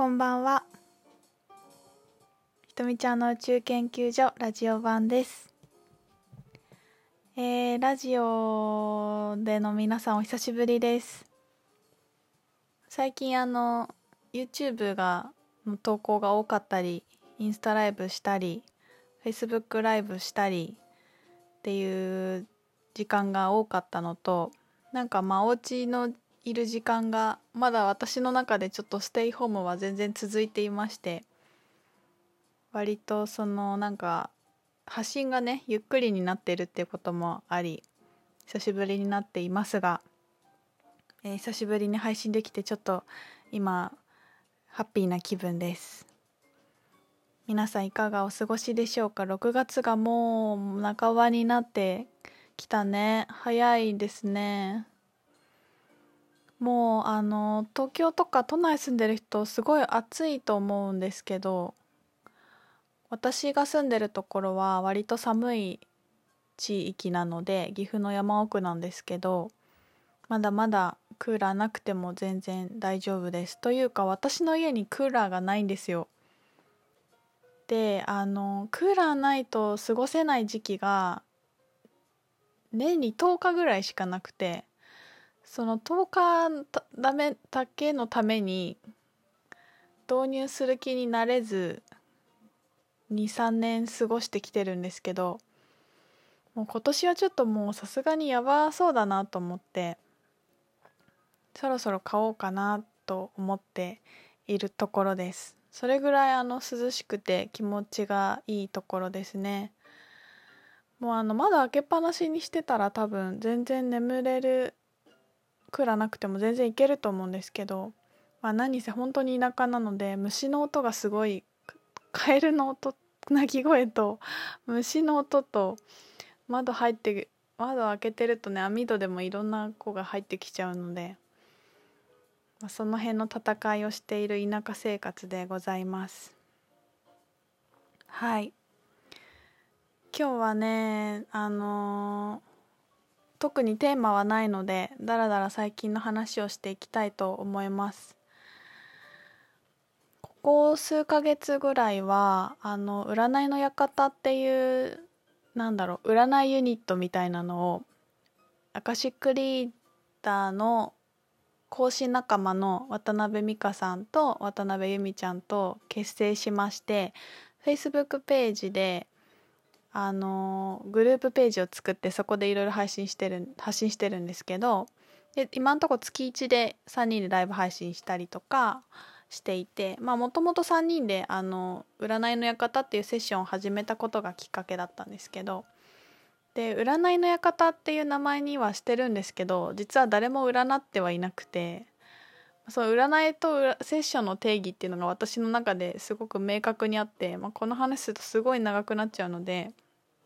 こんばんは。ひとみちゃんの宇宙研究所ラジオ版です。えー、ラジオでの皆さんお久しぶりです。最近あの YouTube がの投稿が多かったり、インスタライブしたり、Facebook ライブしたりっていう時間が多かったのと、なんかまあお家のいる時間がまだ私の中でちょっとステイホームは全然続いていまして割とそのなんか発信がねゆっくりになってるっていうこともあり久しぶりになっていますが、えー久しぶりに配信できてちょっと今ハッピーな気分です。皆さんいかがお過ごしでしょうか？6月がもう半ばになってきたね。早いですね。もうあの東京とか都内住んでる人すごい暑いと思うんですけど私が住んでるところは割と寒い地域なので岐阜の山奥なんですけどまだまだクーラーなくても全然大丈夫です。というか私の家にクーラーがないんですよ。であのクーラーないと過ごせない時期が年に10日ぐらいしかなくてその10日だめだけのために導入する気になれず23年過ごしてきてるんですけどもう今年はちょっともうさすがにやばそうだなと思ってそろそろ買おうかなと思っているところです。それぐらいあの涼しくて気持ちがいいところですね。もうあの窓開けっぱなしにしてたら多分全然眠れるクーラーなくても全然いけると思うんですけど、まあ、何せ本当に田舎なので虫の音がすごいカエルの音鳴き声と虫の音と窓入って窓開けてるとね網戸でもいろんな子が入ってきちゃうので、まあ、その辺の戦いをしている田舎生活でございます。はい。今日はねあのー特にテーマはないのでだらだら最近の話をしていきたいと思います。ここ数ヶ月ぐらいはあの占いの館っていうなんだろう占いユニットみたいなのをアカシックリーダーの講師仲間の渡辺美香さんと渡辺由美ちゃんと結成しまして Facebook ページであのグループページを作ってそこでいろいろ配信してる発信してるんですけどで今のとこ月1で3人でライブ配信したりとかしていてまあもともと3人であの占いの館っていうセッションを始めたことがきっかけだったんですけどで占いの館っていう名前にはしてるんですけど実は誰も占ってはいなくてその占いとセッションの定義っていうのが私の中ですごく明確にあって、まあ、この話するとすごい長くなっちゃうので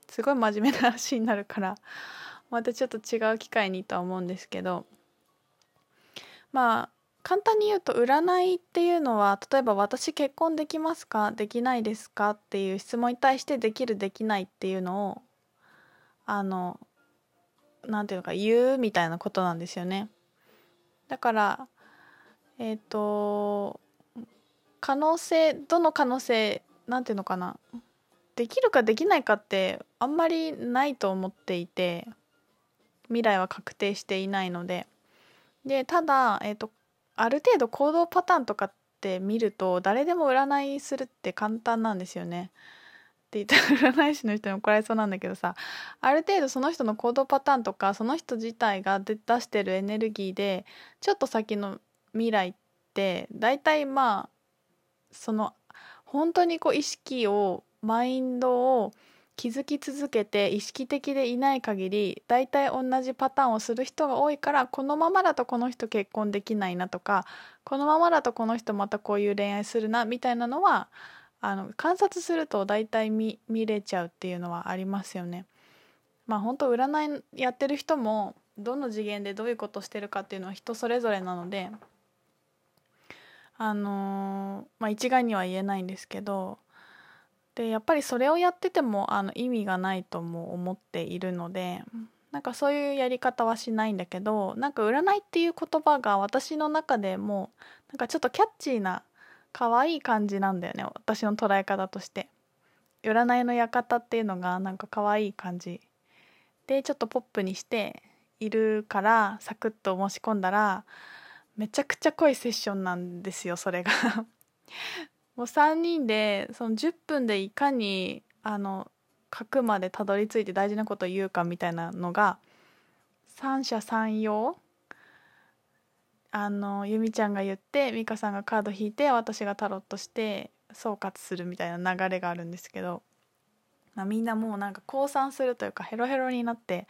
すごい真面目な話になるから またちょっと違う機会にとは思うんですけどまあ簡単に言うと占いっていうのは例えば「私結婚できますか？できないですか?」っていう質問に対して「できるできない」っていうのをあのなんていうのか言うみたいなことなんですよね。だからえっ、と可能性どの可能性なんていうのかなできるかできないかってあんまりないと思っていて未来は確定していないのででただ、えーと、ある程度行動パターンとかって見ると誰でも占いするって簡単なんですよね。って言ったら 占い師の人に怒られそうなんだけどさある程度その人の行動パターンとかその人自体が出してるエネルギーでちょっと先の未来って大体まあその本当にこう意識をマインドを気づき続けて意識的でいない限り大体同じパターンをする人が多いからこのままだとこの人結婚できないなとかこのままだとこの人またこういう恋愛するなみたいなのはあの観察すると大体見見れちゃうっていうのはありますよね。まあ本当占いやってる人もどの次元でどういうことしてるかっていうのは人それぞれなのであのまあ一概には言えないんですけどでやっぱりそれをやっててもあの意味がないとも思っているのでなんかそういうやり方はしないんだけどなんか占いっていう言葉が私の中でもなんかちょっとキャッチーな可愛い感じなんだよね私の捉え方として。占いの館っていうのがなんか可愛い感じでちょっとポップにしているからサクッと申し込んだらめちゃくちゃ濃いセッションなんですよそれが。もう3人でその10分でいかにあの書くまでたどり着いて大事なことを言うかみたいなのが三者三様？あの由美ちゃんが言って美香さんがカード引いて私がタロットして総括するみたいな流れがあるんですけど、まあ、みんなもうなんか降参するというかヘロヘロになって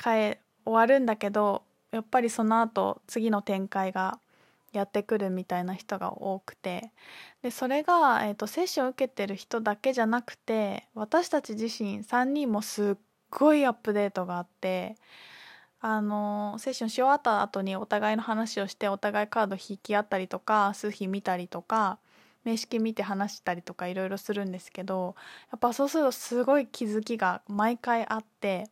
変え終わるんだけどやっぱりその後次の展開がやってくるみたいな人が多くてでそれが、えーと、接種を受けてる人だけじゃなくて私たち自身3人もすっごいアップデートがあってあのセッションし終わった後にお互いの話をしてお互いカード引き合ったりとか数比見たりとか名式見て話したりとかいろいろするんですけどやっぱそうするとすごい気づきが毎回あって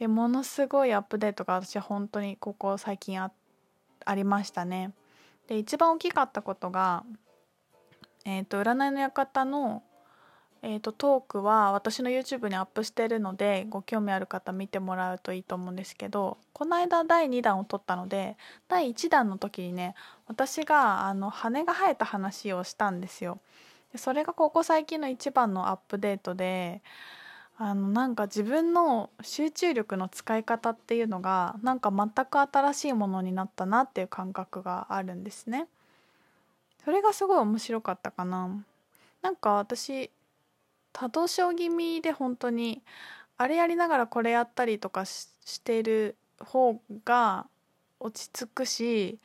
でものすごいアップデートが私は本当にここ最近ありましたね。で一番大きかったことが、えーと、占いの館の、えーと、トークは私の YouTube にアップしてるのでご興味ある方見てもらうといいと思うんですけどこの間第2弾を撮ったので第1弾の時にね私があの羽が生えた話をしたんですよ。でそれがここ最近の一番のアップデートであのなんか自分の集中力の使い方っていうのがなんか全く新しいものになったなっていう感覚があるんですね。それがすごい面白かったかな。なんか私多動症気味で本当にあれやりながらこれやったりとかしてる方が落ち着くし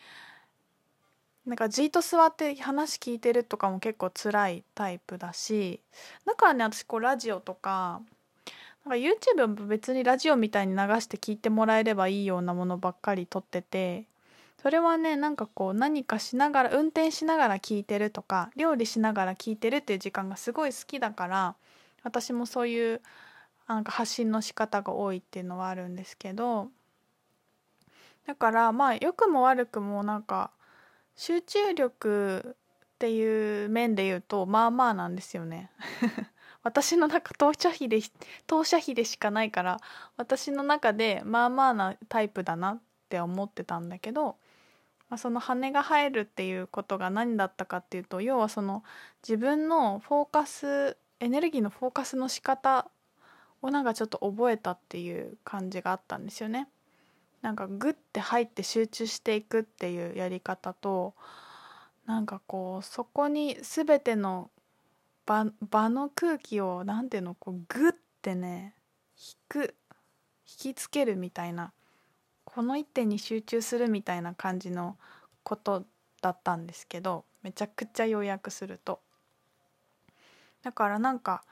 なんかじっと座って話聞いてるとかも結構辛いタイプだしだからね私こうラジオとかなんか YouTube は別にラジオみたいに流して聞いてもらえればいいようなものばっかり撮っててそれはねなんかこう何かしながら運転しながら聞いてるとか料理しながら聞いてるっていう時間がすごい好きだから私もそういうなんか発信の仕方が多いっていうのはあるんですけどだからまあ良くも悪くもなんか集中力っていう面で言うとまあまあなんですよね。私の中当社費で当社費でしかないから私の中でまあまあなタイプだなって思ってたんだけど、まあ、その羽が生えるっていうことが何だったかっていうと要はその自分のフォーカスエネルギーのフォーカスの仕方をなんかちょっと覚えたっていう感じがあったんですよね。なんかグッて入って集中していくっていうやり方となんかこうそこに全ての場場の空気を何ていうのこうグッてね引く引きつけるみたいなこの一点に集中するみたいな感じのことだったんですけどめちゃくちゃ要約すると。だからなんか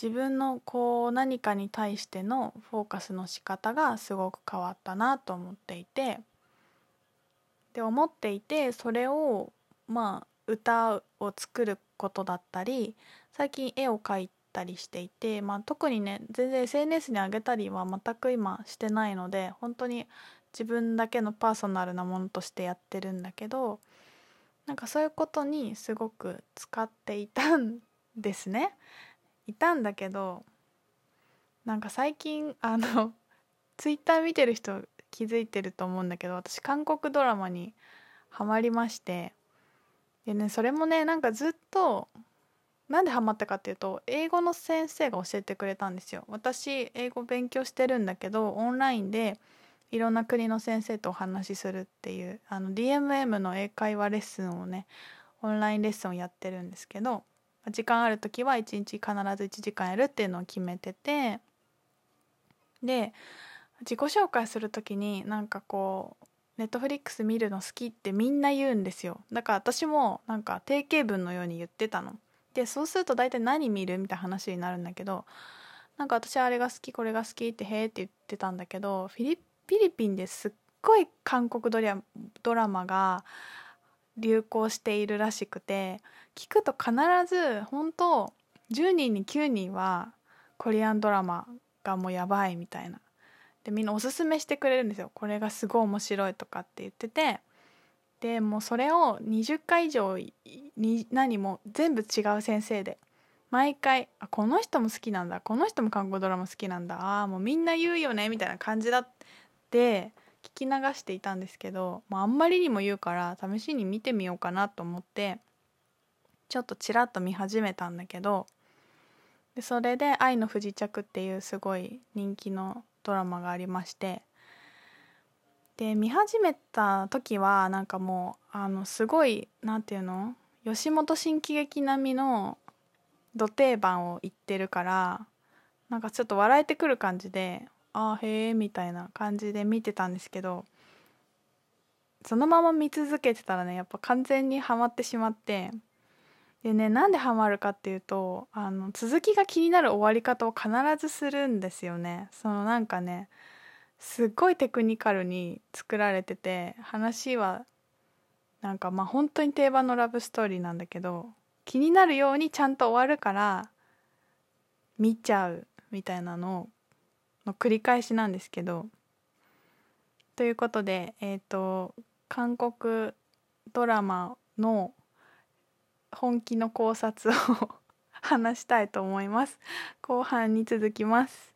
自分のこう何かに対してのフォーカスの仕方がすごく変わったなと思っていてで思っていてそれをまあ歌を作ることだったり最近絵を描いたりしていて、まあ、特にね全然 SNS に上げたりは全く今してないので本当に自分だけのパーソナルなものとしてやってるんだけどなんかそういうことにすごく使っていたんですね。いたんだけどなんか最近あのツイッター見てる人気づいてると思うんだけど私韓国ドラマにハマりましてでねそれもねなんかずっとなんでハマったかっていうと英語の先生が教えてくれたんですよ。私英語勉強してるんだけどオンラインでいろんな国の先生とお話しするっていうあの DMM の英会話レッスンをねオンラインレッスンをやってるんですけど時間ある時は1日必ず1時間やるっていうのを決めててで自己紹介する時になんかこうネットフリックス見るの好きってみんな言うんですよ。だから私もなんか定型文のように言ってたの。でそうすると大体何見るみたいな話になるんだけどなんか私あれが好きこれが好きってへえって言ってたんだけどフィリピンですっごい韓国ドラドラマが流行しているらしくて聞くと必ず本当10人に9人はコリアンドラマがもうやばいみたいな。でみんなおすすめしてくれるんですよ。これがすごい面白いとかって言ってて。でもうそれを20回以上に何も全部違う先生で。毎回あこの人も好きなんだ。この人も韓国ドラマ好きなんだ。ああもうみんな言うよね。みたいな感じだって聞き流していたんですけど、まあ、あんまりにも言うから試しに見てみようかなと思ってちょっとちらっと見始めたんだけどでそれで「愛の不時着」っていうすごい人気のドラマがありまして。で見始めた時はなんかもうあのすごい何て言うの？吉本新喜劇並みの土定番を言ってるからなんかちょっと笑えてくる感じでああへえみたいな感じで見てたんですけどそのまま見続けてたらねやっぱ完全にはまってしまってでねなんでハマるかっていうとあの続きが気になる終わり方を必ずするんですよね。そのなんかねすっごいテクニカルに作られてて話はなんかまあ本当に定番のラブストーリーなんだけど気になるようにちゃんと終わるから見ちゃうみたいなのの繰り返しなんですけど。ということでえっ、ー、と韓国ドラマの本気の考察を 話したいと思います。後半に続きます。